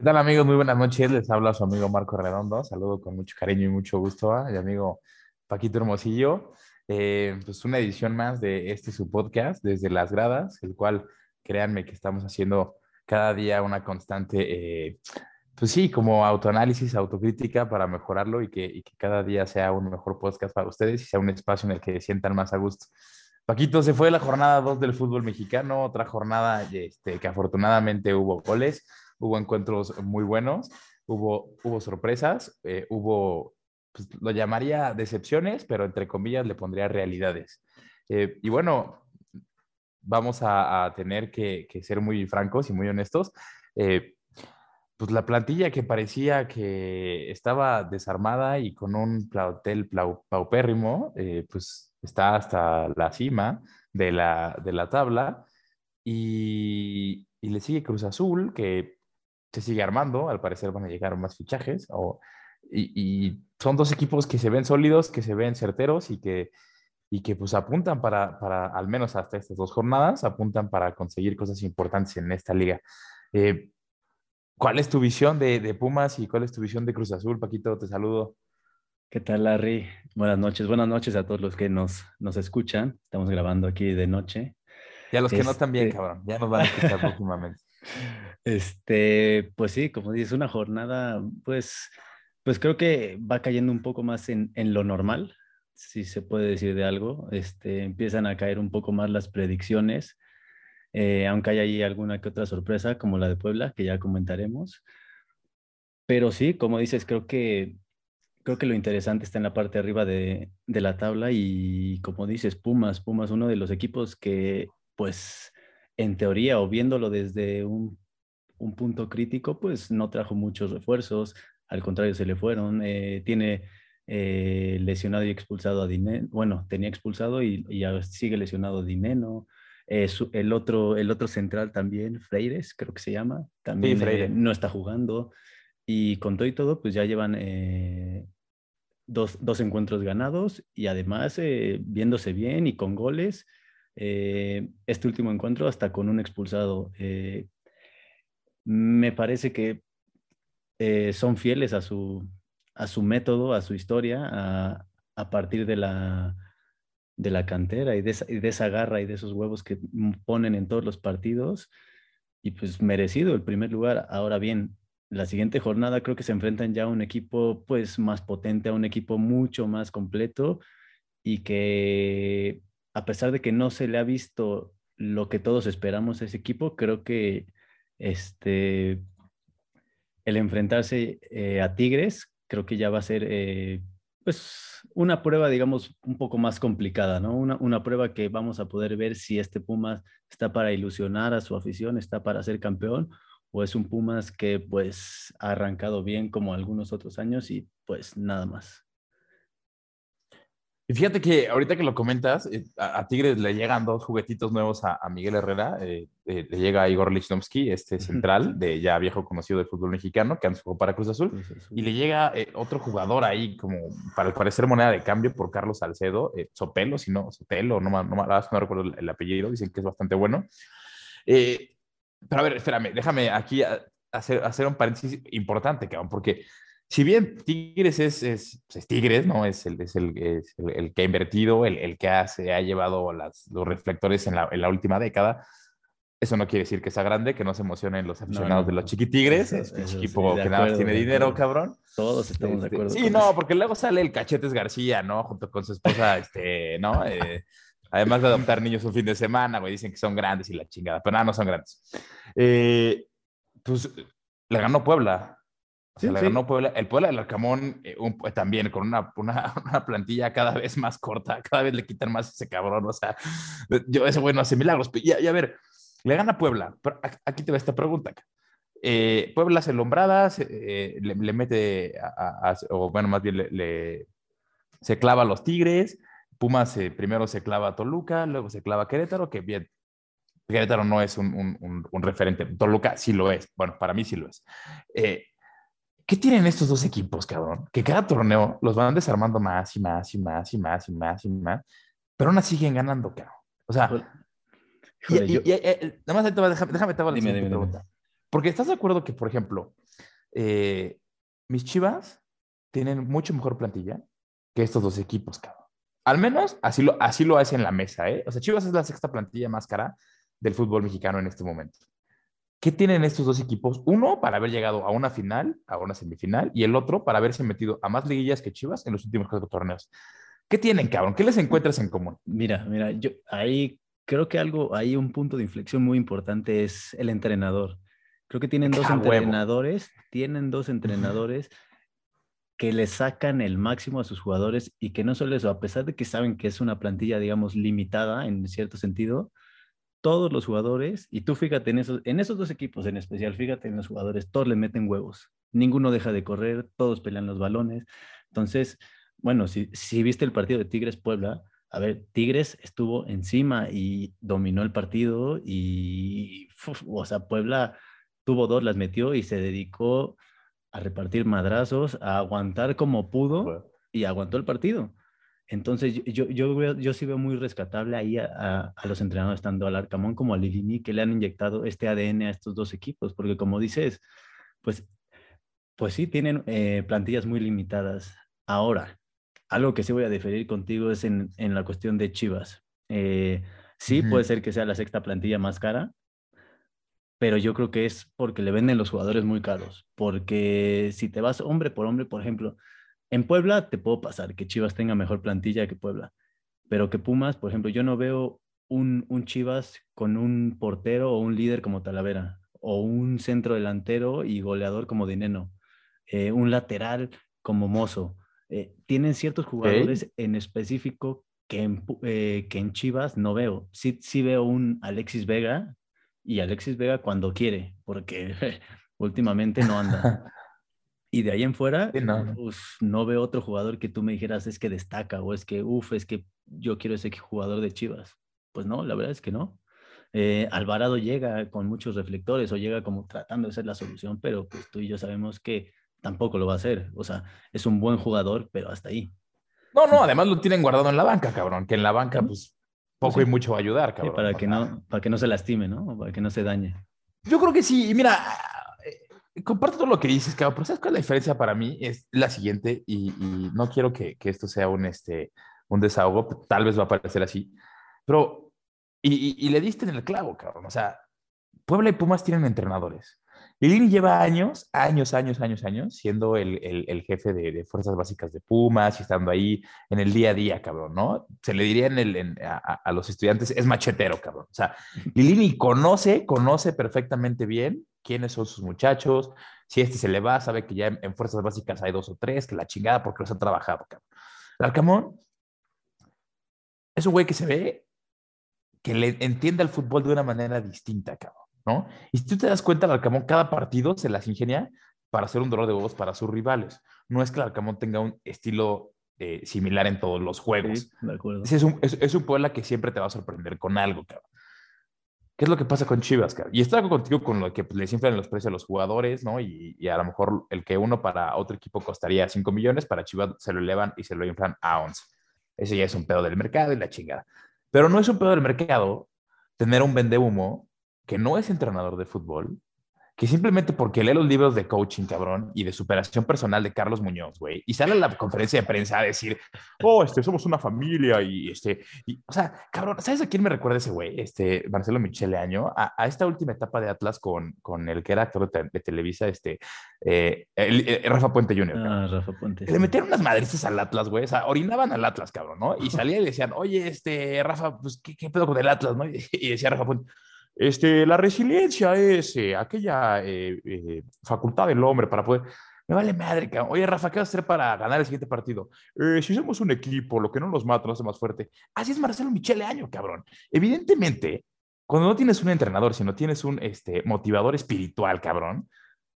¿Qué tal amigos? Muy buenas noches. Les habla su amigo Marco Redondo. Saludo con mucho cariño y mucho gusto a mi amigo Paquito Hermosillo. Eh, pues una edición más de este su podcast desde las gradas, el cual créanme que estamos haciendo cada día una constante, eh, pues sí, como autoanálisis, autocrítica para mejorarlo y que, y que cada día sea un mejor podcast para ustedes y sea un espacio en el que se sientan más a gusto. Paquito, se fue la jornada 2 del fútbol mexicano, otra jornada este, que afortunadamente hubo goles hubo encuentros muy buenos, hubo, hubo sorpresas, eh, hubo, pues, lo llamaría decepciones, pero entre comillas le pondría realidades. Eh, y bueno, vamos a, tener que, ser muy francos y muy honestos. Eh, pues la plantilla que parecía que estaba desarmada y con un plantel paupérrimo, pues está hasta la cima de la, de la tabla. Y, y, le sigue Cruz Azul, que se sigue armando, al parecer van a llegar más fichajes, o, y, son dos equipos que se ven sólidos, que se ven certeros y que, y que pues apuntan para, para, al menos hasta estas dos jornadas, apuntan para conseguir cosas importantes en esta liga. Eh, ¿Cuál es tu visión de, de, Pumas y cuál es tu visión de Cruz Azul? Paquito, te saludo. ¿Qué tal, Larry? Buenas noches. Buenas noches a todos los que nos, nos escuchan. Estamos grabando aquí de noche. Y a los que no también, este cabrón. Ya nos van a escuchar próximamente. Este, pues sí, como dices, una jornada, pues, pues creo que va cayendo un poco más en, en lo normal, si se puede decir de algo. Este, empiezan a caer un poco más las predicciones, eh, aunque hay ahí alguna que otra sorpresa, como la de Puebla, que ya comentaremos. Pero sí, como dices, creo que creo que lo interesante está en la parte de arriba de, de, la tabla y como dices, Pumas, Pumas, uno de los equipos que pues en teoría o viéndolo desde un, punto crítico, pues no trajo muchos refuerzos, al contrario, se le fueron. Eh, tiene eh, lesionado y expulsado a Dineno, bueno, tenía expulsado y, ya sigue lesionado Dineno. Eh, el, otro, el otro central también, Freires, creo que se llama, también no está jugando. Y con todo y todo, pues ya llevan dos, dos, encuentros ganados y además viéndose bien y con goles este último encuentro hasta con un expulsado. Me parece que eh, son fieles a su, a su método, a su historia, a, a partir de la, de la cantera y de, esa, y de, esa, garra y de esos huevos que ponen en todos los partidos. Y pues merecido el primer lugar. Ahora bien, la siguiente jornada creo que se enfrentan ya a un equipo pues más potente, a un equipo mucho más completo y que a pesar de que no se le ha visto lo que todos esperamos a ese equipo, creo que este, el enfrentarse eh, a Tigres, creo que ya va a ser eh, pues una prueba, digamos, un poco más complicada, ¿no? Una, una, prueba que vamos a poder ver si este Pumas está para ilusionar a su afición, está para ser campeón, o es un Pumas que pues ha arrancado bien como algunos otros años y pues nada más. Y fíjate que ahorita que lo comentas, eh, a, Tigres le llegan dos juguetitos nuevos a, Miguel Herrera. Eh, eh, le llega a Igor Lichnowsky, este central, de ya viejo conocido del fútbol mexicano, que antes jugó para Cruz Azul. Y le llega otro jugador ahí, como para parecer moneda de cambio, por Carlos Salcedo, Sopelo, si no, Sotelo, no, no, no, recuerdo el, apellido, dicen que es bastante bueno. pero a ver, espérame, déjame aquí hacer, hacer un paréntesis importante, cabrón, porque si bien Tigres es, es, pues, Tigres, ¿no? Es el, es el, es el, que ha invertido, el, el que ha, se ha llevado las, los reflectores en la, en la, última década. Eso no quiere decir que sea grande, que no se emocionen los aficionados de los chiquitigres. Es un equipo que nada más tiene dinero, cabrón. Todos estamos de este, acuerdo. Sí, no, porque luego sale el Cachetes García, ¿no? Junto con su esposa, este, ¿no? Eh, además de adoptar niños un fin de semana, güey, dicen que son grandes y la chingada, pero nada, no son grandes. Eh, pues le ganó Puebla, ganó Puebla, el Puebla del Arcamón eh, eh, también con una, una, una, plantilla cada vez más corta, cada vez le quitan más ese cabrón, o sea, yo ese bueno hace milagros. Y, a ver, le gana Puebla, pero aquí te va esta pregunta. Eh, Puebla se lombrada, le, mete, a, o bueno, más bien le, se clava a los Tigres, Pumas primero se clava a Toluca, luego se clava a Querétaro, que bien, Querétaro no es un, un, un, referente, Toluca sí lo es, bueno, para mí sí lo es. Eh, ¿Qué tienen estos dos equipos, cabrón? Que cada torneo los van desarmando más y más y más y más y más y más, pero aún así siguen ganando, cabrón. O sea, y, nada más déjame, déjame te la pregunta. Porque estás de acuerdo que, por ejemplo, eh, mis Chivas tienen mucho mejor plantilla que estos dos equipos, cabrón. Al menos así lo, así lo hace en la mesa, ¿eh? O sea, Chivas es la sexta plantilla más cara del fútbol mexicano en este momento. ¿Qué tienen estos dos equipos? Uno para haber llegado a una final, a una semifinal, y el otro para haberse metido a más liguillas que Chivas en los últimos cuatro torneos. ¿Qué tienen, cabrón? ¿Qué les encuentras en común? Mira, mira, yo ahí creo que algo, hay un punto de inflexión muy importante es el entrenador. Creo que tienen dos entrenadores, tienen dos entrenadores que le sacan el máximo a sus jugadores y que no solo eso, a pesar de que saben que es una plantilla, digamos, limitada en cierto sentido, todos los jugadores, y tú fíjate en esos, en esos dos equipos en especial, fíjate en los jugadores, todos le meten huevos, ninguno deja de correr, todos pelean los balones. Entonces, bueno, si, si viste el partido de Tigres Puebla, a ver, Tigres estuvo encima y dominó el partido y, o sea, Puebla tuvo dos, las metió y se dedicó a repartir madrazos, a aguantar como pudo y aguantó el partido. Entonces, yo, yo, yo, sí veo muy rescatable ahí a, los entrenadores, tanto al Arcamón como a Lilini, que le han inyectado este ADN a estos dos equipos, porque como dices, pues, pues sí, tienen eh, plantillas muy limitadas. Ahora, algo que sí voy a diferir contigo es en, en la cuestión de Chivas. Eh, sí, puede ser que sea la sexta plantilla más cara, pero yo creo que es porque le venden los jugadores muy caros. Porque si te vas hombre por hombre, por ejemplo, en Puebla te puedo pasar que Chivas tenga mejor plantilla que Puebla, pero que Pumas, por ejemplo, yo no veo un, un Chivas con un portero o un líder como Talavera, o un centro delantero y goleador como Dineno, eh, un lateral como Mozo. Eh, tienen ciertos jugadores en específico que en, eh, que en Chivas no veo. Sí, sí veo un Alexis Vega y Alexis Vega cuando quiere, porque últimamente no anda. Y de ahí en fuera, no. veo otro jugador que tú me dijeras es que destaca o es que, uff, es que yo quiero ese jugador de Chivas. Pues no, la verdad es que no. Eh, Alvarado llega con muchos reflectores o llega como tratando de ser la solución, pero pues tú y yo sabemos que tampoco lo va a hacer. O sea, es un buen jugador, pero hasta ahí. No, no, además lo tienen guardado en la banca, cabrón, que en la banca, pues poco y mucho va a ayudar, cabrón. para, que no, para que no se lastime, ¿no? Para que no se dañe. Yo creo que sí. Y mira, comparto todo lo que dices, cabrón, pero ¿sabes cuál es la diferencia para mí? Es la siguiente, y, no quiero que, que, esto sea un, este, un desahogo, tal vez va a parecer así, pero, y, y, le diste en el clavo, cabrón, o sea, Puebla y Pumas tienen entrenadores. Lilini lleva años, años, años, años, años siendo el, el, jefe de, fuerzas básicas de Pumas y estando ahí en el día a día, cabrón, ¿no? Se le diría en el, a, los estudiantes, es machetero, cabrón. O sea, Lilini conoce, conoce perfectamente bien quiénes son sus muchachos. Si este se le va, sabe que ya en, fuerzas básicas hay dos o tres, que la chingada porque los ha trabajado, cabrón. El Arcamón es un güey que se ve que le entiende al fútbol de una manera distinta, cabrón. ¿no? Y si tú te das cuenta, el Arcamón cada partido se las ingenia para hacer un dolor de huevos para sus rivales. No es que el Arcamón tenga un estilo eh, similar en todos los juegos. Es, un, es, un Puebla que siempre te va a sorprender con algo, cabrón. ¿Qué es lo que pasa con Chivas, cabrón? Y estoy contigo con lo que pues, le inflan los precios a los jugadores, ¿no? Y, a lo mejor el que uno para otro equipo costaría 5 millones, para Chivas se lo elevan y se lo inflan a 11. Ese ya es un pedo del mercado y la chingada. Pero no es un pedo del mercado tener un vende humo que no es entrenador de fútbol, que simplemente porque lee los libros de coaching, cabrón, y de superación personal de Carlos Muñoz, güey, y sale a la conferencia de prensa a decir, oh, este, somos una familia, y este, y, o sea, cabrón, ¿sabes a quién me recuerda ese güey? Este, Marcelo Michele Año, a, esta última etapa de Atlas con, con el que era actor de, Televisa, este, eh, eh, Rafa Puente Jr. Ah, Rafa Puente. Le metieron unas madrices al Atlas, güey, o sea, orinaban al Atlas, cabrón, ¿no? Y salía y decían, oye, este, Rafa, pues, ¿qué, qué pedo con el Atlas, no? y decía Rafa Puente, este, la resiliencia es eh, aquella eh, eh, facultad del hombre para poder... Me vale madre, cabrón. Oye, Rafa, ¿qué vas a hacer para ganar el siguiente partido? si somos un equipo, lo que no nos mata nos hace más fuerte. Así es Marcelo Michele Año, cabrón. Evidentemente, cuando no tienes un entrenador, sino tienes un este, motivador espiritual, cabrón,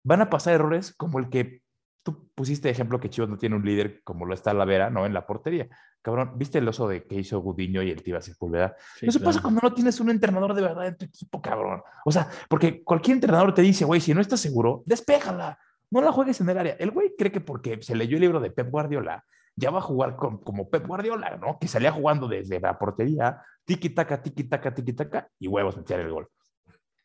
van a pasar errores como el que tú pusiste ejemplo que Chivas no tiene un líder como lo está Vera, ¿no? En la portería. Cabrón, ¿viste el oso de que hizo Gudiño y el Tibas Sepúlveda? Eso pasa cuando no tienes un entrenador de verdad en tu equipo, cabrón. O sea, porque cualquier entrenador te dice, güey, si no estás seguro, despéjala. No la juegues en el área. El güey cree que porque se leyó el libro de Pep Guardiola, ya va a jugar como Pep Guardiola, ¿no? Que salía jugando desde la portería, tiki-taka, tiki-taka, tiki-taka, y huevos meter el gol.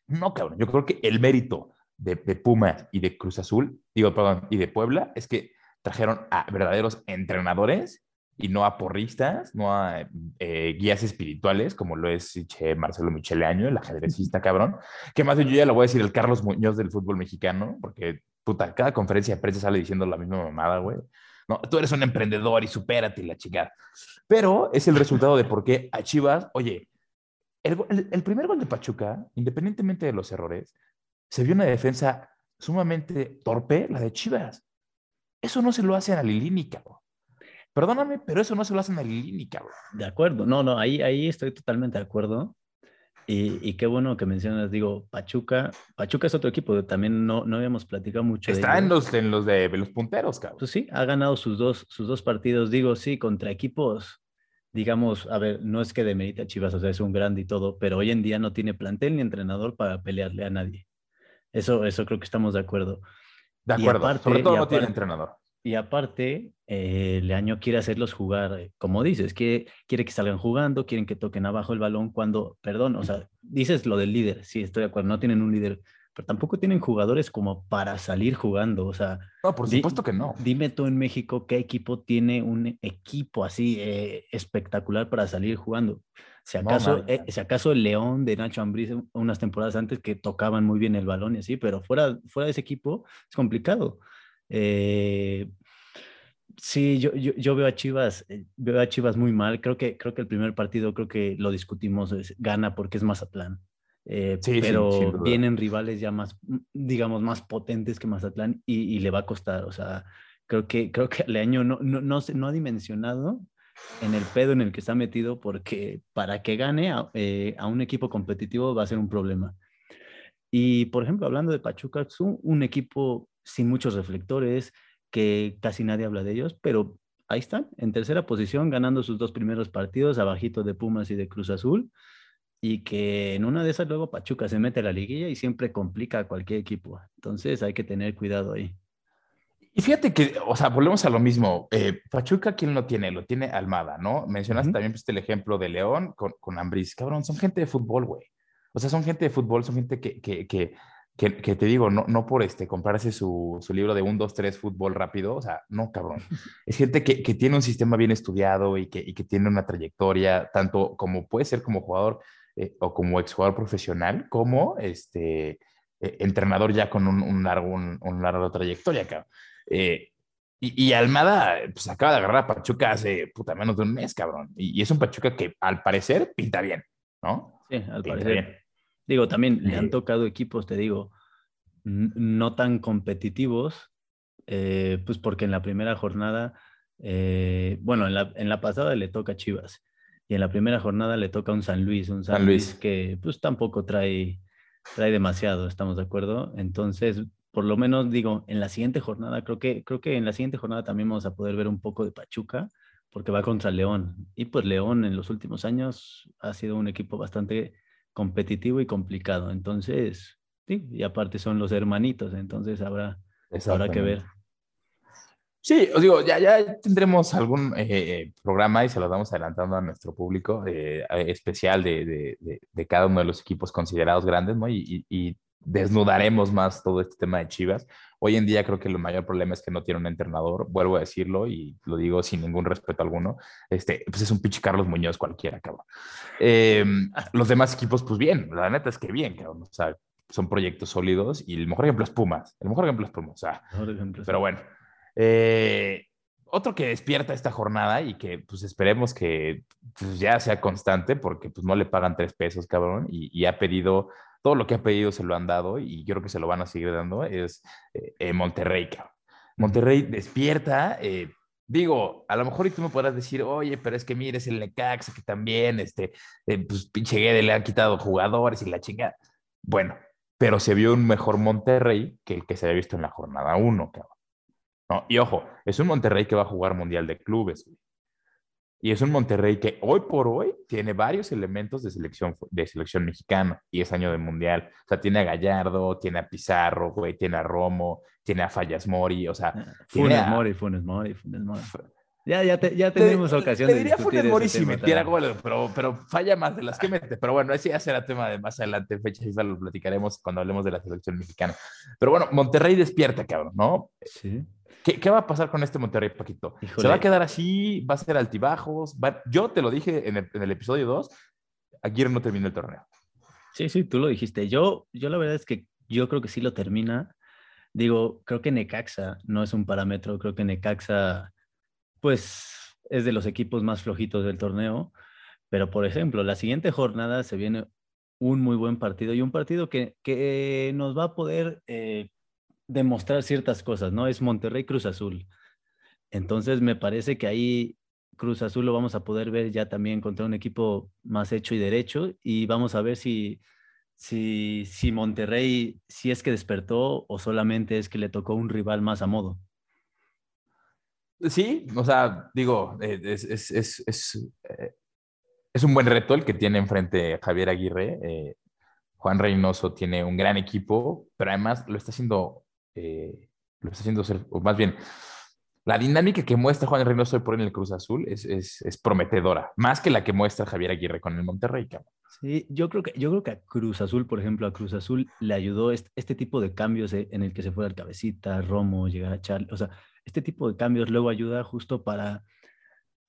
No, cabrón. Yo creo que el mérito de, de Pumas y de Cruz Azul, digo, perdón, y de Puebla, es que trajeron a verdaderos entrenadores y no a porristas, no a eh, guías espirituales, como lo es Marcelo Michele Año, el ajedrecista cabrón, que más yo ya lo voy a decir el Carlos Muñoz del fútbol mexicano, porque puta, cada conferencia de prensa sale diciendo la misma mamada, güey. No, tú eres un emprendedor y supérate la chica. Pero es el resultado de por qué a Chivas, oye, el, el, primer gol de Pachuca, independientemente de los errores, se vio una defensa sumamente torpe, la de Chivas. Eso no se lo hace a Lilini, cabrón. Perdóname, pero eso no se lo hacen a Lilini, cabrón. De acuerdo, no, no, ahí, ahí estoy totalmente de acuerdo. Y, y, qué bueno que mencionas, digo, Pachuca. Pachuca es otro equipo, también no, no habíamos platicado mucho. Está en, los, en los de los punteros, cabrón. Pues sí, ha ganado sus dos, sus dos partidos, digo, sí, contra equipos, digamos, a ver, no es que demerite a Chivas, o sea, es un grande y todo, pero hoy en día no tiene plantel ni entrenador para pelearle a nadie. Eso, eso creo que estamos de acuerdo. De acuerdo, aparte, sobre todo no tiene entrenador. Y aparte, eh, Leaño quiere hacerlos jugar, eh, como dices, que quiere que salgan jugando, quieren que toquen abajo el balón cuando, perdón, o sea, dices lo del líder, sí, estoy de acuerdo, no tienen un líder, pero tampoco tienen jugadores como para salir jugando, o sea. No, por supuesto que no. Dime tú en México qué equipo tiene un equipo así eh, espectacular para salir jugando. Si acaso, eh, si acaso el León de Nacho Ambriz unas temporadas antes que tocaban muy bien el balón y así, pero fuera, fuera de ese equipo es complicado. Eh, sí, yo, yo, yo, veo a Chivas, eh, veo a Chivas muy mal. Creo que, creo que el primer partido, creo que lo discutimos, gana porque es Mazatlán. Eh, sí, pero vienen rivales ya más, digamos, más potentes que Mazatlán y, y, le va a costar. O sea, creo que, creo que Leaño no, no, no, no ha dimensionado en el pedo en el que está metido porque para que gane a, eh, a un equipo competitivo va a ser un problema. Y, por ejemplo, hablando de Pachuca, es un, un equipo sin muchos reflectores, que casi nadie habla de ellos, pero ahí están, en tercera posición, ganando sus dos primeros partidos, abajito de Pumas y de Cruz Azul, y que en una de esas luego Pachuca se mete a la liguilla y siempre complica a cualquier equipo. Entonces hay que tener cuidado ahí. Y fíjate que, o sea, volvemos a lo mismo. Eh, Pachuca, ¿quién lo tiene? Lo tiene Almada, ¿no? Mencionaste también pues, el ejemplo de León con, con Ambris. Cabrón, son gente de fútbol, güey. O sea, son gente de fútbol, son gente que, que, que que, te digo, no, no por este, comprarse su, su, libro de 1, 2, 3 fútbol rápido, o sea, no, cabrón. Es gente que, que tiene un sistema bien estudiado y que, y que, tiene una trayectoria, tanto como puede ser como jugador eh, o como exjugador profesional, como este, eh, entrenador ya con un, un largo, un, un, largo trayectoria, cabrón. Eh, y, y, Almada, pues acaba de agarrar a Pachuca hace puta menos de un mes, cabrón. Y, y es un Pachuca que al parecer pinta bien, ¿no? Sí, al pinta parecer. Bien. Digo, también le han tocado equipos, te digo, no tan competitivos, eh, pues porque en la primera jornada, eh, bueno, en la, en la, pasada le toca a Chivas y en la primera jornada le toca un San Luis, un San, San Luis. Luis que pues tampoco trae, trae demasiado, ¿estamos de acuerdo? Entonces, por lo menos digo, en la siguiente jornada, creo que, creo que en la siguiente jornada también vamos a poder ver un poco de Pachuca, porque va contra León. Y pues León en los últimos años ha sido un equipo bastante competitivo y complicado. Entonces, sí, y aparte son los hermanitos, entonces habrá, habrá que ver. Sí, os digo, ya, ya tendremos algún eh, programa y se lo damos adelantando a nuestro público eh, especial de, de, de, cada uno de los equipos considerados grandes, ¿no? Y, desnudaremos más todo este tema de Chivas. Hoy en día creo que el mayor problema es que no tiene un entrenador, vuelvo a decirlo y lo digo sin ningún respeto alguno, este, pues es un pinche Carlos Muñoz cualquiera, cabrón. Eh, los demás equipos, pues bien, la neta es que bien, cabrón. O sea, son proyectos sólidos y el mejor ejemplo es Pumas, el mejor ejemplo es Pumas, o sea, pero bueno. Eh, otro que despierta esta jornada y que pues esperemos que pues, ya sea constante porque pues no le pagan tres pesos, cabrón, y, y ha pedido todo lo que ha pedido se lo han dado y yo creo que se lo van a seguir dando, es eh, Monterrey. Cabrón. Monterrey despierta, eh, digo, a lo mejor y tú me podrás decir, oye, pero es que mires el Necaxa que también, este, eh, pues pinche Guede le han quitado jugadores y la chingada. Bueno, pero se vio un mejor Monterrey que el que se había visto en la jornada 1, cabrón. ¿No? Y ojo, es un Monterrey que va a jugar Mundial de Clubes, güey. Y es un Monterrey que hoy por hoy tiene varios elementos de selección, de selección mexicana y es año de mundial. O sea, tiene a Gallardo, tiene a Pizarro, güey, tiene a Romo, tiene a Fallas Mori, o sea. Funes a, Mori, Funes Mori, Funes Mori. Ya, ya, ya tenemos ocasión le, diría Funes Mori si metiera goles, pero, pero falla más de las que mete. Pero bueno, ese ya será tema de más adelante, fecha FIFA, lo platicaremos cuando hablemos de la selección mexicana. Pero bueno, Monterrey despierta, cabrón, ¿no? Sí. ¿Qué, ¿Qué, va a pasar con este Monterrey, Paquito? ¿Se va a quedar así? ¿Va a ser altibajos? Yo te lo dije en el, en el episodio 2, Aguirre no terminó el torneo. Sí, sí, tú lo dijiste. Yo, yo la verdad es que yo creo que sí lo termina. Digo, creo que Necaxa no es un parámetro, creo que Necaxa pues es de los equipos más flojitos del torneo. Pero, por ejemplo, la siguiente jornada se viene un muy buen partido y un partido que, que nos va a poder eh, demostrar ciertas cosas, ¿no? Es Monterrey Cruz Azul. Entonces, me parece que ahí Cruz Azul lo vamos a poder ver ya también contra un equipo más hecho y derecho y vamos a ver si, si, si Monterrey, si es que despertó o solamente es que le tocó un rival más a modo. Sí, o sea, digo, eh, es, es, es, es, eh, es un buen reto el que tiene enfrente Javier Aguirre. Eh, Juan Reynoso tiene un gran equipo, pero además lo está haciendo, lo está haciendo ser, o más bien, la dinámica que muestra Juan Reynoso por en el Cruz Azul es, es, es, prometedora, más que la que muestra Javier Aguirre con el Monterrey. Sí, yo creo, que, yo creo que a Cruz Azul, por ejemplo, a Cruz Azul le ayudó este, este tipo de cambios en el que se fue al cabecita, Romo, llegara a Charlie, o sea, este tipo de cambios luego ayuda justo para,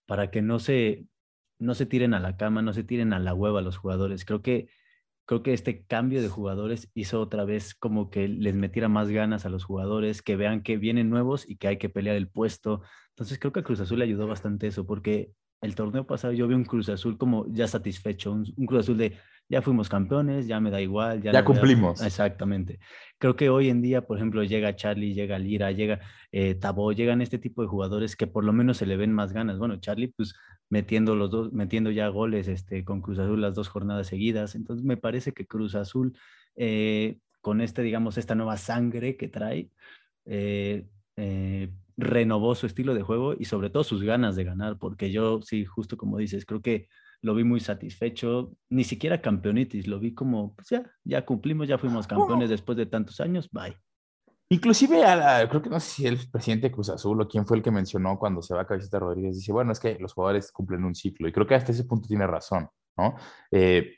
para que no se, no se tiren a la cama, no se tiren a la hueva los jugadores. Creo que, creo que este cambio de jugadores hizo otra vez como que les metiera más ganas a los jugadores, que vean que vienen nuevos y que hay que pelear el puesto. Entonces creo que a Cruz Azul le ayudó bastante eso, porque el torneo pasado yo vi un Cruz Azul como ya satisfecho, un, un Cruz Azul de ya fuimos campeones, ya me da igual. Ya, cumplimos. Exactamente. Creo que hoy en día, por ejemplo, llega Charlie, llega Lira, llega eh, Tabó, llegan este tipo de jugadores que por lo menos se le ven más ganas. Bueno, Charlie, pues metiendo los dos, metiendo ya goles este, con Cruz Azul las dos jornadas seguidas. Entonces me parece que Cruz Azul, eh, con este, digamos, esta nueva sangre que trae, eh, eh, renovó su estilo de juego y sobre todo sus ganas de ganar, porque yo sí, justo como dices, creo que lo vi muy satisfecho, ni siquiera campeonitis, lo vi como, pues ya, ya cumplimos, ya fuimos campeones después de tantos años, bye. Inclusive, creo que no sé si el presidente Cruz Azul o quién fue el que mencionó cuando se va a Cabecita Rodríguez, dice, bueno, es que los jugadores cumplen un ciclo y creo que hasta ese punto tiene razón, ¿no? Eh,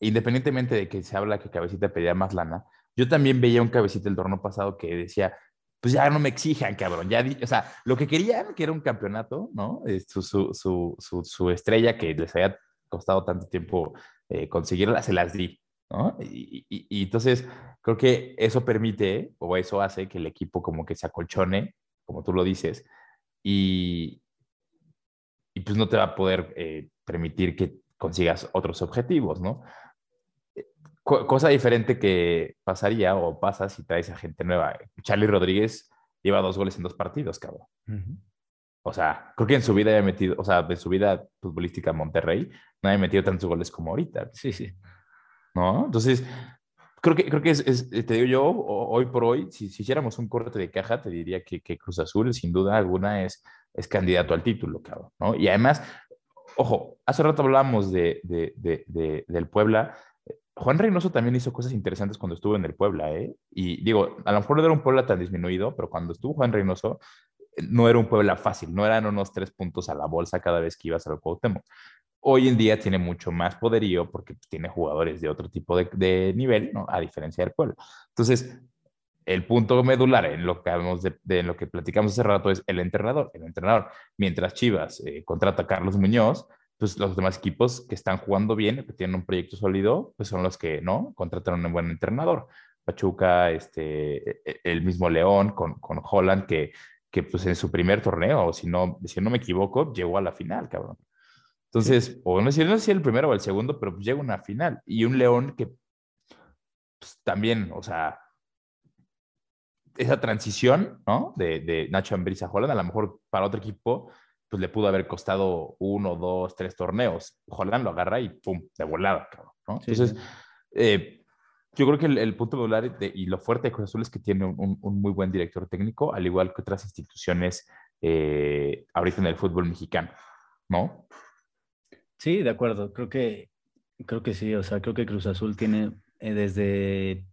independientemente de que se habla que Cabecita pedía más lana, yo también veía un Cabecita el torneo pasado que decía, pues ya no me exijan, cabrón. Ya, o sea, lo que querían, que era un campeonato, ¿no? Su, su, su, su estrella que les había costado tanto tiempo eh, conseguirla, se las di, ¿no? Y, y, entonces creo que eso permite o eso hace que el equipo como que se acolchone, como tú lo dices, y, y pues no te va a poder eh, permitir que consigas otros objetivos, ¿no? Cosa diferente que pasaría o pasa si traes a gente nueva. Charlie Rodríguez lleva dos goles en dos partidos, cabrón. O sea, creo que en su vida haya metido, o sea, en su vida futbolística en Monterrey, no haya metido tantos goles como ahorita. Sí, sí. ¿No? Entonces, creo que, creo que es, te digo yo, hoy por hoy, si, si, hiciéramos un corte de caja, te diría que, que, Cruz Azul, sin duda alguna, es, es candidato al título, cabrón, ¿no? Y además, ojo, hace rato hablamos de, de, de, del Puebla, Juan Reynoso también hizo cosas interesantes cuando estuvo en el Puebla, ¿eh? Y digo, a lo mejor no era un Puebla tan disminuido, pero cuando estuvo Juan Reynoso, eh, no era un Puebla fácil, no eran unos tres puntos a la bolsa cada vez que ibas al Cuauhtémoc. Hoy en día tiene mucho más poderío porque tiene jugadores de otro tipo de, nivel, ¿no? A diferencia del Puebla. Entonces, el punto medular en lo que, de, lo que platicamos hace rato es el entrenador. El entrenador, mientras Chivas eh, contrata a Carlos Muñoz, pues los demás equipos que están jugando bien, que tienen un proyecto sólido, pues son los que, ¿no? Contrataron un buen entrenador. Pachuca, este, e, e, el mismo León con, con Holland, que, que pues en su primer torneo, si no, si no me equivoco, llegó a la final, cabrón. Entonces, o no sé, no sé si el primero o el segundo, pero pues llega una final. Y un León que pues, también, o sea, esa transición, ¿no? De, de Nacho Ambriz a Holland, a lo mejor para otro equipo, pues le pudo haber costado uno, dos, tres torneos. Holland lo agarra y pum, de volada, ¿no? Entonces, Eh, yo creo que el, punto popular y lo fuerte de Cruz Azul es que tiene un, muy buen director técnico, al igual que otras instituciones eh, ahorita en el fútbol mexicano, ¿no? Sí, de acuerdo. Creo que, creo que sí. O sea, creo que Cruz Azul tiene eh, desde,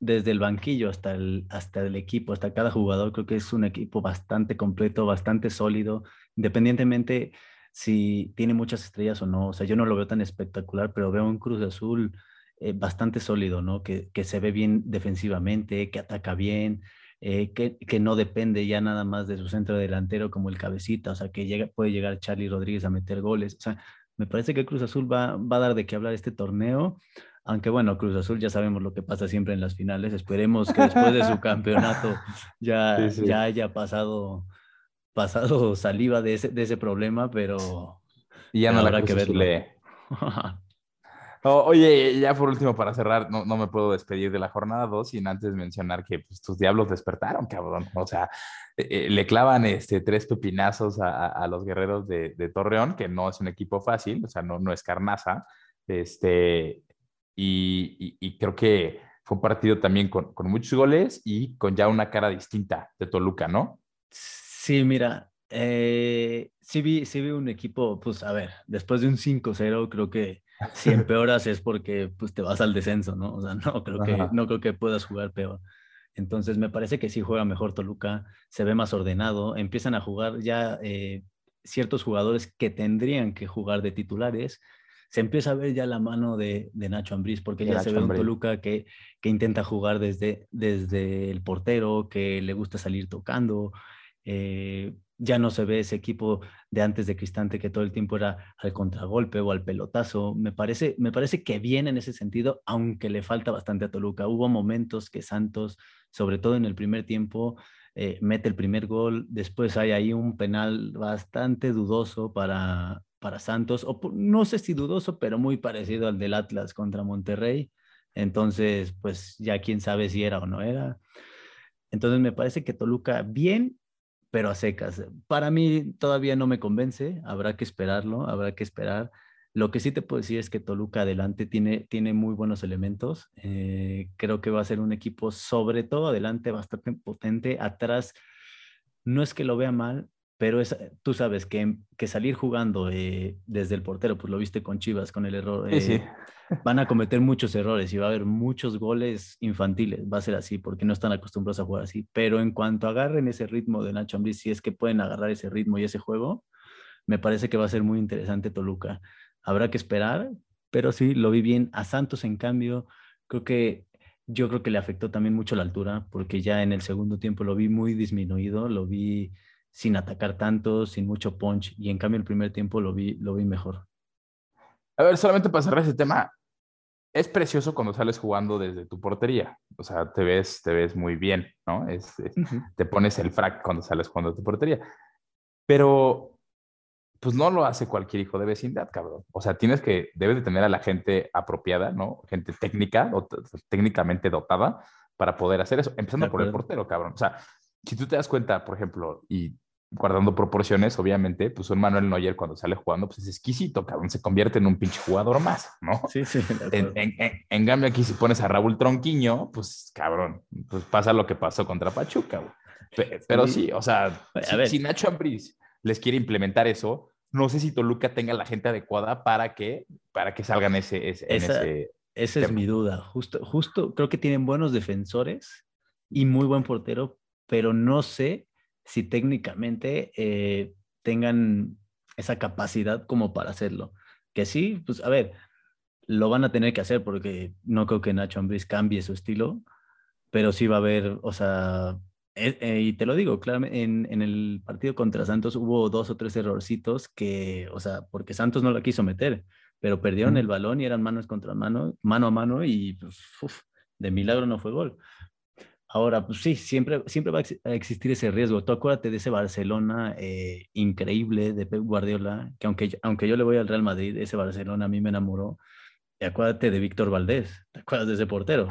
desde el banquillo hasta el, hasta el equipo, hasta cada jugador, creo que es un equipo bastante completo, bastante sólido, independientemente si tiene muchas estrellas o no. O sea, yo no lo veo tan espectacular, pero veo un Cruz Azul eh, bastante sólido, ¿no? Que, que, se ve bien defensivamente, que ataca bien, eh, que, que, no depende ya nada más de su centro delantero como el cabecita, o sea, que llega, puede llegar Charlie Rodríguez a meter goles. O sea, me parece que Cruz Azul va, va a dar de qué hablar este torneo. Aunque bueno, Cruz Azul ya sabemos lo que pasa siempre en las finales. Esperemos que después de su campeonato ya, ya haya pasado pasado saliva de ese, de ese problema, pero y ya no habrá que verlo. oye, ya por último, para cerrar, no, no, me puedo despedir de la jornada 2 sin antes mencionar que pues, tus diablos despertaron, cabrón. O sea, eh, eh, le clavan este, tres pepinazos a, a los guerreros de, de, Torreón, que no es un equipo fácil, o sea, no, no es carnaza. Este, y, y, creo que fue un partido también con, con muchos goles y con ya una cara distinta de Toluca, ¿no? Sí, mira, eh, sí, vi, sí vi un equipo, pues a ver, después de un 5-0, creo que si empeoras es porque pues, te vas al descenso, ¿no? O sea, no creo, que, no creo que puedas jugar peor. Entonces, me parece que sí juega mejor Toluca, se ve más ordenado, empiezan a jugar ya eh, ciertos jugadores que tendrían que jugar de titulares. Se empieza a ver ya la mano de, de Nacho Ambriz, porque ya se ve un Toluca que, que intenta jugar desde, desde el portero, que le gusta salir tocando, eh, ya no se ve ese equipo de antes de Cristante que todo el tiempo era al contragolpe o al pelotazo. Me parece, me parece que viene en ese sentido, aunque le falta bastante a Toluca. Hubo momentos que Santos, sobre todo en el primer tiempo, eh, mete el primer gol. Después hay ahí un penal bastante dudoso para, para Santos, o no sé si dudoso, pero muy parecido al del Atlas contra Monterrey. Entonces, pues ya quién sabe si era o no era. Entonces me parece que Toluca bien, pero a secas. Para mí todavía no me convence, habrá que esperarlo, habrá que esperar. Lo que sí te puedo decir es que Toluca adelante tiene, tiene muy buenos elementos. Eh, creo que va a ser un equipo, sobre todo adelante, bastante potente. Atrás, no es que lo vea mal, pero es, tú sabes que, que salir jugando eh, desde el portero, pues lo viste con Chivas, con el error. sí. Eh, van a cometer muchos errores y va a haber muchos goles infantiles, va a ser así, porque no están acostumbrados a jugar así. Pero en cuanto agarren ese ritmo de Nacho Ambriz, si es que pueden agarrar ese ritmo y ese juego, me parece que va a ser muy interesante Toluca. Habrá que esperar, pero sí, lo vi bien. A Santos, en cambio, creo que yo creo que le afectó también mucho la altura, porque ya en el segundo tiempo lo vi muy disminuido, lo vi sin atacar tanto, sin mucho punch, y en cambio el primer tiempo lo vi, lo vi mejor. A ver, solamente para cerrar ese tema, es precioso cuando sales jugando desde tu portería. O sea, te ves, te ves muy bien, ¿no? Es, Te pones el frac cuando sales jugando de tu portería. Pero, pues no lo hace cualquier hijo de vecindad, cabrón. O sea, tienes que, debes de tener a la gente apropiada, ¿no? Gente técnica, o técnicamente dotada para poder hacer eso. Empezando por el portero, cabrón. O sea, si tú te das cuenta, por ejemplo, y guardando proporciones, obviamente, pues un Manuel Neuer cuando sale jugando, pues es exquisito, cabrón, se convierte en un pinche jugador más, ¿no? Sí, sí. En, en, cambio, aquí si pones a Raúl Tronquiño, pues cabrón, pues pasa lo que pasó contra Pachuca, Pero sí, o sea, si, Nacho Ambriz les quiere implementar eso, no sé si Toluca tenga la gente adecuada para que, para que salgan ese, ese, esa, ese Esa es mi duda. Justo, justo creo que tienen buenos defensores y muy buen portero, pero no sé si técnicamente eh, tengan esa capacidad como para hacerlo. Que sí, pues a ver, lo van a tener que hacer porque no creo que Nacho Ambriz cambie su estilo, pero sí va a haber, o sea, eh, eh, y te lo digo, claro, en, en, el partido contra Santos hubo dos o tres errorcitos que, o sea, porque Santos no la quiso meter, pero perdieron el balón y eran manos contra mano, mano a mano y pues, de milagro no fue gol. Ahora, pues sí, siempre, siempre va a existir ese riesgo. Tú acuérdate de ese Barcelona eh, increíble de Pep Guardiola, que aunque, aunque yo le voy al Real Madrid, ese Barcelona a mí me enamoró. Y acuérdate de Víctor Valdés, ¿te acuerdas de ese portero?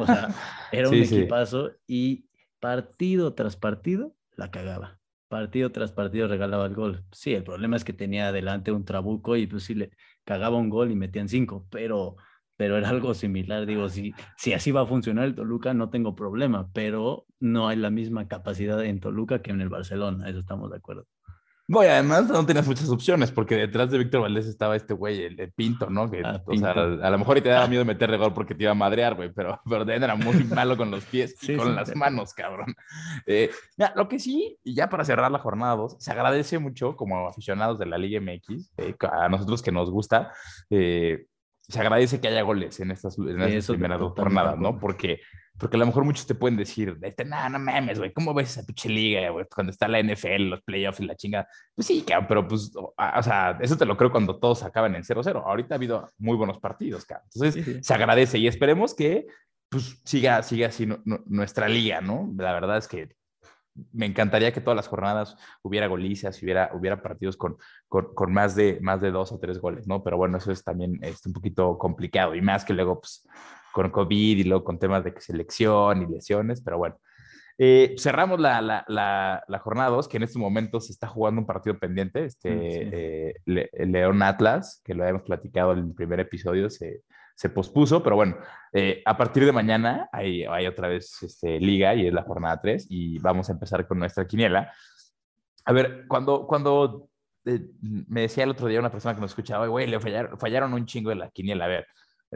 O sea, era un equipazo y partido tras partido la cagaba. Partido tras partido regalaba el gol. Sí, el problema es que tenía adelante un trabuco y pues sí le cagaba un gol y metían cinco, pero pero era algo similar. Digo, si, si así va a funcionar el Toluca, no tengo problema, pero no hay la misma capacidad en Toluca que en el Barcelona, eso estamos de acuerdo. No, y además no tenías muchas opciones, porque detrás de Víctor Valdés estaba este güey, el de Pinto, ¿no? Que, Ah, o sea, Pinto. a lo mejor y te daba miedo meterle gol porque te iba a madrear, güey, pero, pero era muy malo con los pies y Sí, con sí, las manos, cabrón. Eh, mira, lo que sí, y ya para cerrar la jornada 2, se agradece mucho como aficionados de la Liga MX, eh, a nosotros que nos gusta, eh, se agradece que haya goles en estas, en estas primeras dos jornadas, ¿no? Porque, porque a lo mejor muchos te pueden decir, este, no, no mames, güey, ¿cómo ves esa pinche liga, güey? Cuando está la NFL, los playoffs y la chinga. Pues sí, cabrón, pero pues, o, o sea, eso te lo creo cuando todos acaban en 0-0. Ahorita ha habido muy buenos partidos, cabrón. Entonces, Sí, sí. se agradece y esperemos que pues siga, siga así nu- nu- nuestra liga, ¿no? La verdad es que me encantaría que todas las jornadas hubiera golizas, hubiera, hubiera partidos con, con, con más, de, más de dos o tres goles, ¿no? Pero bueno, eso es también este, un poquito complicado y más que luego, pues, con COVID y luego con temas de selección y lesiones, pero bueno. Eh, cerramos la, la, la, la jornada 2, que en este momento se está jugando un partido pendiente, este, Mm, sí. eh, Le- León Atlas, que lo habíamos platicado en el primer episodio, se, se pospuso, pero bueno, eh, a partir de mañana hay, hay otra vez este, liga y es la jornada 3 y vamos a empezar con nuestra quiniela. A ver, cuando, cuando eh, me decía el otro día una persona que nos escuchaba, güey, le fallaron, fallaron un chingo de la quiniela. A ver,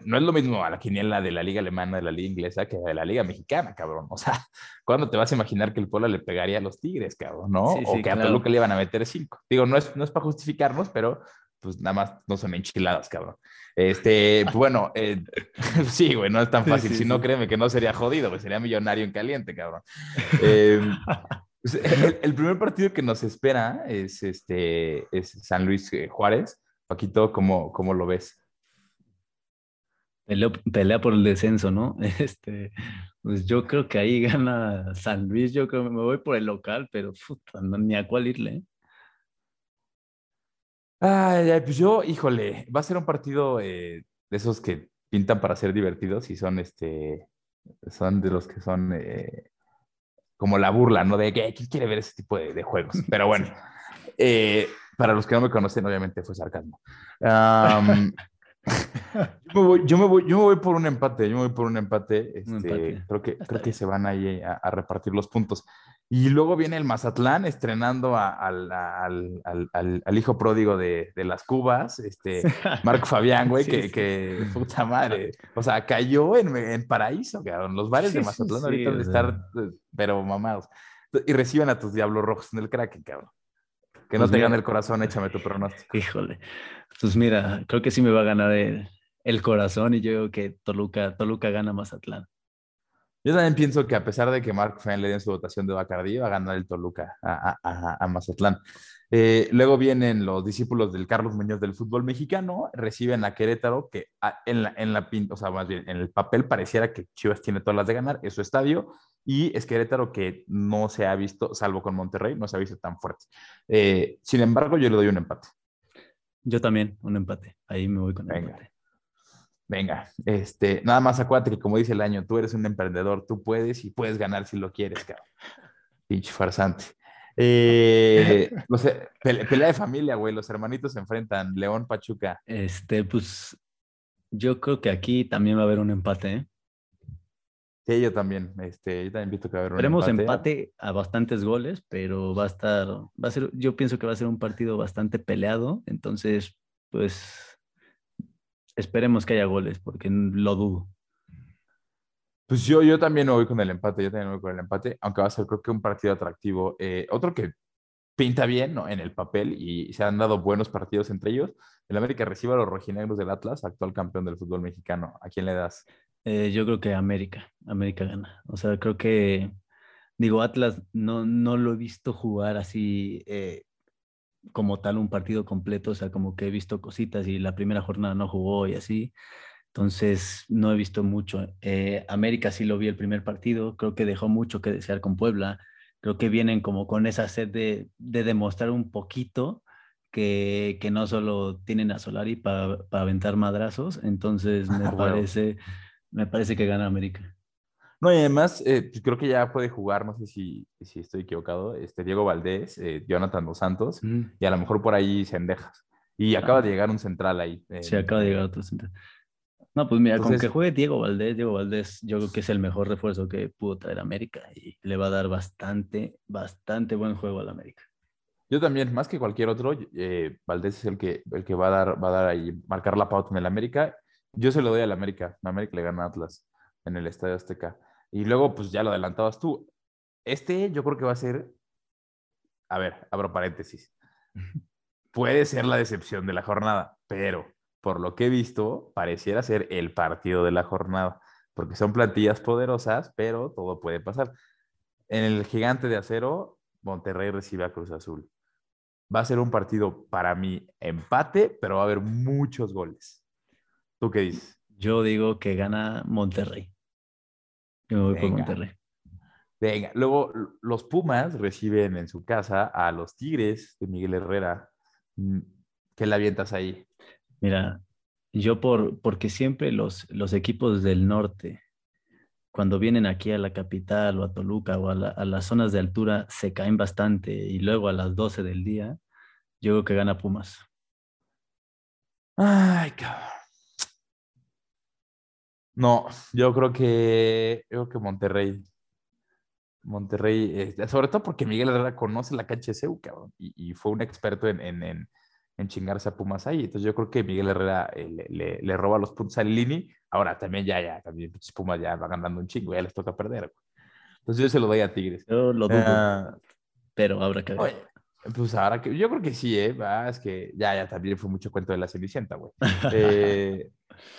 no es lo mismo a la quiniela de la liga alemana, de la liga inglesa, que de la liga mexicana, cabrón. O sea, ¿cuándo te vas a imaginar que el Puebla le pegaría a los Tigres, cabrón? ¿no? Sí, o sí, que a claro. Toluca le iban a meter cinco. Digo, no es, no es para justificarnos, pero pues nada más no son enchiladas, cabrón. Este, pues, bueno, eh, sí, güey, no es tan Sí, fácil. sí, si no, sí. créeme que no sería jodido, güey, sería millonario en caliente, cabrón. Eh, pues, el, el primer partido que nos espera es, este, es San Luis eh, Juárez. Paquito, ¿cómo, ¿cómo lo ves? Pelea, pelea por el descenso, ¿no? Este, pues yo creo que ahí gana San Luis, yo creo que me voy por el local, pero puta, no, ni a cuál irle. Ay, ay, pues yo, híjole, va a ser un partido eh, de esos que pintan para ser divertidos y son, este, son de los que son eh, como la burla, ¿no? De que, ¿quién quiere ver ese tipo de, de juegos? Pero bueno, eh, para los que no me conocen, obviamente fue sarcasmo. Yo, me voy, yo, me voy, yo me voy por un empate, yo me voy por un empate. Este, empate. Creo que, creo que se van ahí a, a repartir los puntos. Y luego viene el Mazatlán estrenando a- al, al, al, al- al hijo pródigo de, de las Cubas, este, Marco Fabián, güey, Sí, que, sí. que, puta madre, o sea, cayó en, en paraíso, cabrón. Los bares de Sí, Mazatlán ahorita sea. estar, pero mamados. Y reciben a tus diablos rojos en el Kraken, cabrón. Que no Pues te mira. gane el corazón, échame tu pronóstico. Híjole. Pues mira, creo que sí me va a ganar el, el corazón y yo creo que Toluca, Toluca gana Mazatlán. Yo también pienso que a pesar de que Mark Fan le den su votación de Bacardí, va a ganar el Toluca a, a- a- a Mazatlán. Eh, luego vienen los discípulos del Carlos Muñoz del fútbol mexicano, reciben a Querétaro, que en la, en la o sea, más bien, en el papel pareciera que Chivas tiene todas las de ganar, es su estadio, y es Querétaro que no se ha visto, salvo con Monterrey, no se ha visto tan fuerte. Eh, sin embargo, yo le doy un empate. Yo también, un empate. Ahí me voy con el Venga. empate. Venga, este, nada más acuérdate que como dice el año, tú eres un emprendedor, tú puedes y puedes ganar si lo quieres, cabrón. Pinche farsante. Eh, no sé, pele- pelea de familia, güey, los hermanitos se enfrentan, León Pachuca. Este, pues yo creo que aquí también va a haber un empate, ¿eh? Sí, yo también, este, yo también visto que va a haber un Esperemos empate. empate a bastantes goles, pero va a estar, va a ser, yo pienso que va a ser un partido bastante peleado, entonces, pues, esperemos que haya goles, porque lo dudo. Pues yo, yo también me voy con el empate, yo también me voy con el empate, aunque va a ser creo que un partido atractivo. Eh, otro que pinta bien ¿no? en el papel y se han dado buenos partidos entre ellos. El América recibe a los rojinegros del Atlas, actual campeón del fútbol mexicano. ¿A quién le das? Eh, yo creo que América, América gana. O sea, creo que, digo, Atlas no, no lo he visto jugar así eh, como tal un partido completo, o sea, como que he visto cositas y la primera jornada no jugó y así. Entonces, no he visto mucho. Eh, América sí lo vi el primer partido, creo que dejó mucho que desear con Puebla. Creo que vienen como con esa sed de, de demostrar un poquito que, que no solo tienen a Solari para aventar madrazos. Entonces, me Huevo. parece, me parece que gana América. No, y además, eh, pues creo que ya puede jugar, no sé si, si estoy equivocado, este Diego Valdés, eh, Jonathan Dos Santos, y a lo mejor por ahí Sendejas. Y acaba de llegar un central ahí. eh, Se acaba de llegar otro centro. No, pues mira, con que juegue Diego Valdés, Diego Valdés, yo creo que es el mejor refuerzo que pudo traer América y le va a dar bastante, bastante buen juego al América. Yo también, más que cualquier otro, eh, Valdés es el que, el que va a dar, va a dar ahí, marcar la pauta en el América. Yo se lo doy al América. América le gana a Atlas en el Estadio Azteca. Y luego, pues ya lo adelantabas tú. Este yo creo que va a ser, a ver, abro paréntesis. Puede ser la decepción de la jornada, pero por lo que he visto, pareciera ser el partido de la jornada, porque son plantillas poderosas, pero todo puede pasar. En el gigante de acero, Monterrey recibe a Cruz Azul. Va a ser un partido para mí empate, pero va a haber muchos goles. ¿Tú qué dices? Yo digo que gana Monterrey. Yo me voy por Monterrey. Venga, luego los Pumas reciben en su casa a los Tigres de Miguel Herrera. Mm, ¿Qué le avientas ahí? Mira, yo por, porque siempre los, los equipos del norte, cuando vienen aquí a la capital o a Toluca o a, a, las zonas de altura, se caen bastante y luego a las 12 del día, yo creo que gana Pumas. Ay, cabrón. No, yo creo que, yo creo que Monterrey. Monterrey, este, sobre todo porque Miguel Herrera conoce la cancha de CEU, cabrón, y, y fue un experto en, en, en, en, chingarse a Pumas ahí. Entonces yo creo que Miguel Herrera eh, le, le, le, roba los puntos a Lini. Ahora también ya, ya, también Pumas ya va ganando un chingo, ya les toca perder. Entonces yo se lo doy a Tigres. Yo lo dudo, uh, pero habrá que ver. Oye, pues ahora que, yo creo que sí, ¿eh? Ah, es que ya, ya también fue mucho cuento de la Cenicienta, güey. Eh,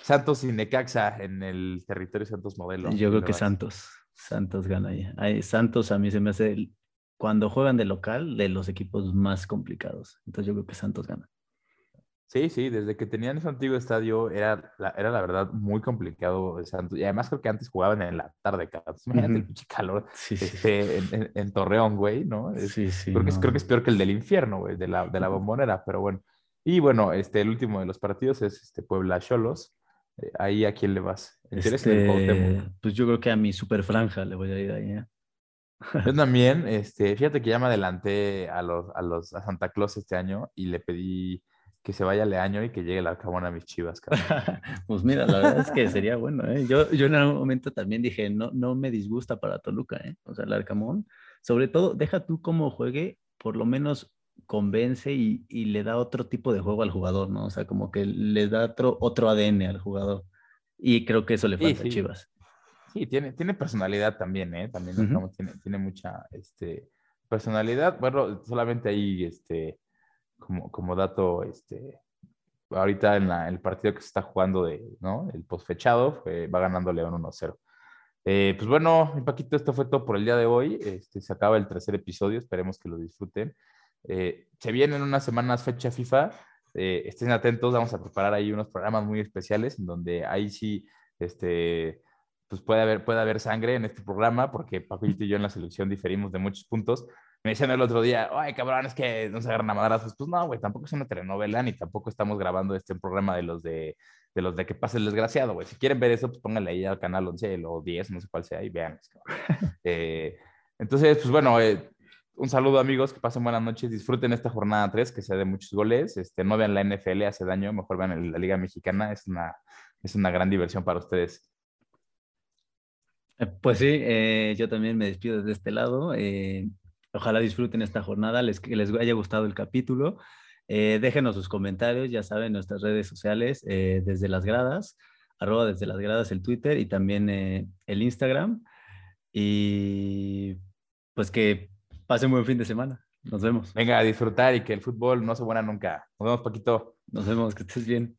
Santos y Necaxa en el territorio Santos Modelo. Yo creo que Santos. Santos gana ahí. Ay, Santos a mí se me hace, el, cuando juegan de local, de los equipos más complicados. Entonces yo creo que Santos gana. Sí, sí, desde que tenían ese antiguo estadio era la, era la verdad muy complicado Santos. Y además creo que antes jugaban en la tarde, cada Imagínate uh -huh. el pinche calor sí, sí. Este, en, en, en, Torreón, güey, ¿no? Es, sí, sí, creo, que no. es, creo que es peor que el del infierno, güey, de la, de la bombonera, pero bueno. Y bueno, este, el último de los partidos es este Puebla Cholos. Eh, ahí a quién le vas? Este, pues yo creo que a mi super franja le voy a ir ahí. ¿eh? Yo también, este, fíjate que ya me adelanté a los, a los a Santa Claus este año y le pedí que se vaya Leaño y que llegue el Arcamón a mis chivas. pues mira, la verdad es que sería bueno. ¿eh? Yo, yo en algún momento también dije, no, no me disgusta para Toluca, ¿eh? o sea, el Arcamón. Sobre todo, deja tú cómo juegue, por lo menos convence y, y, le da otro tipo de juego al jugador, ¿no? O sea, como que le da otro, otro ADN al jugador. Y creo que eso le falta sí, sí. a Chivas. Sí, tiene, tiene personalidad también, ¿eh? También uh -huh. tiene, tiene mucha este, personalidad. Bueno, solamente ahí, este, como, como dato, este, ahorita en la, el partido que se está jugando de, ¿no? El postfechado, fue, va ganando León 1-0. Eh, pues bueno, Paquito, esto fue todo por el día de hoy. Este, se acaba el tercer episodio, esperemos que lo disfruten. Eh, se vienen unas semanas fecha FIFA. Eh, estén atentos, vamos a preparar ahí unos programas muy especiales en donde ahí sí este, pues puede haber, puede haber sangre en este programa, porque Paco y yo en la selección diferimos de muchos puntos. Me decían el otro día, ay, cabrón, es que no se agarran a madrazos. Pues no, güey, tampoco es una telenovela, ni tampoco estamos grabando este programa de los de, de los de que pase el desgraciado, güey. Si quieren ver eso, pues pónganle ahí al canal 11 o 10, no sé cuál sea, y vean. eh, entonces, pues bueno, eh, un saludo amigos, que pasen buenas noches, disfruten esta jornada 3, que se de muchos goles, este, no vean la NFL, hace daño, mejor vean la Liga Mexicana, es una, es una gran diversión para ustedes. Pues sí, eh, yo también me despido desde este lado. Eh, ojalá disfruten esta jornada, les, les haya gustado el capítulo. Eh, déjenos sus comentarios, ya saben, nuestras redes sociales, eh, desde las gradas, arroba desde las gradas el Twitter y también eh, el Instagram. Y pues que pasen buen fin de semana. Nos vemos. Venga, a disfrutar y que el fútbol no se muera nunca. Nos vemos, Paquito. Nos vemos, que estés bien.